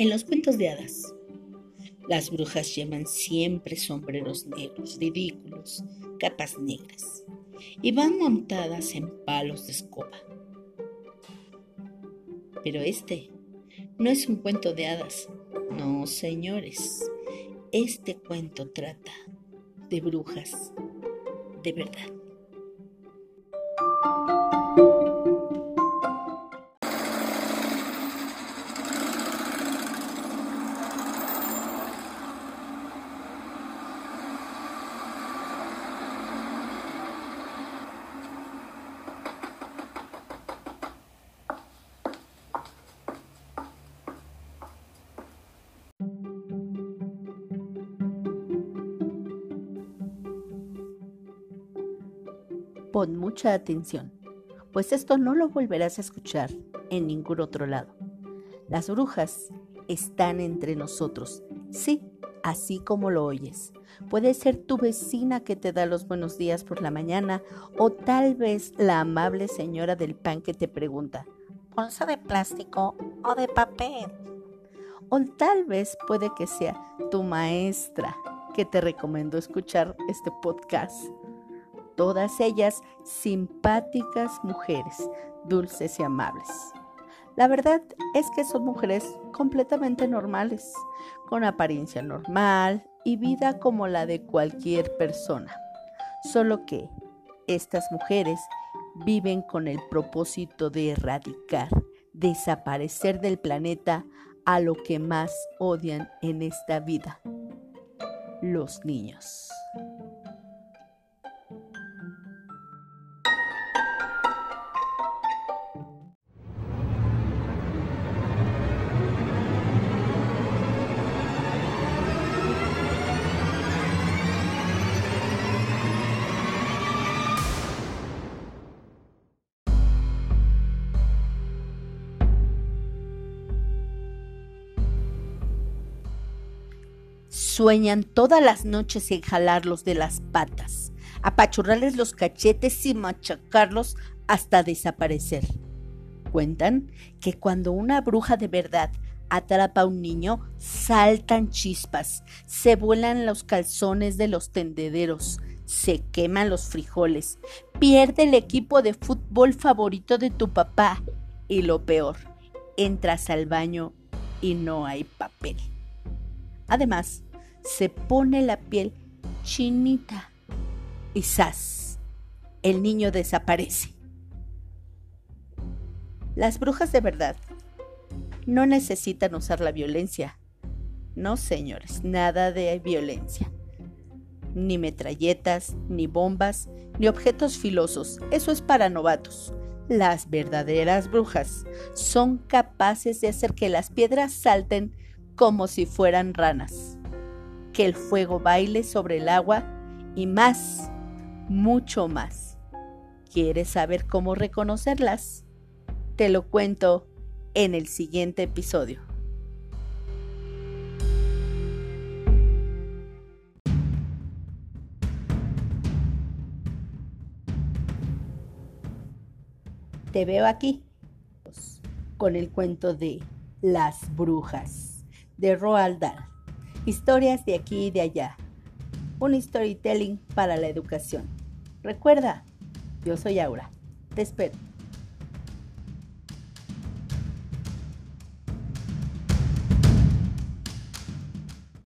En los cuentos de hadas, las brujas llevan siempre sombreros negros, ridículos, capas negras, y van montadas en palos de escoba. Pero este no es un cuento de hadas, no señores, este cuento trata de brujas de verdad. Pon mucha atención, pues esto no lo volverás a escuchar en ningún otro lado. Las brujas están entre nosotros, sí, así como lo oyes. Puede ser tu vecina que te da los buenos días por la mañana o tal vez la amable señora del pan que te pregunta, ¿bolsa de plástico o de papel? O tal vez puede que sea tu maestra que te recomendó escuchar este podcast todas ellas simpáticas mujeres, dulces y amables. La verdad es que son mujeres completamente normales, con apariencia normal y vida como la de cualquier persona. Solo que estas mujeres viven con el propósito de erradicar, desaparecer del planeta a lo que más odian en esta vida, los niños. Sueñan todas las noches en jalarlos de las patas, apachurrarles los cachetes y machacarlos hasta desaparecer. Cuentan que cuando una bruja de verdad atrapa a un niño, saltan chispas, se vuelan los calzones de los tendederos, se queman los frijoles, pierde el equipo de fútbol favorito de tu papá y lo peor, entras al baño y no hay papel. Además, se pone la piel chinita y ¡zas! El niño desaparece. Las brujas de verdad no necesitan usar la violencia. No, señores, nada de violencia. Ni metralletas, ni bombas, ni objetos filosos. Eso es para novatos. Las verdaderas brujas son capaces de hacer que las piedras salten como si fueran ranas que el fuego baile sobre el agua y más, mucho más. ¿Quieres saber cómo reconocerlas? Te lo cuento en el siguiente episodio. Te veo aquí con el cuento de Las Brujas de Roald Dahl. Historias de aquí y de allá. Un storytelling para la educación. Recuerda, yo soy Aura. Te espero.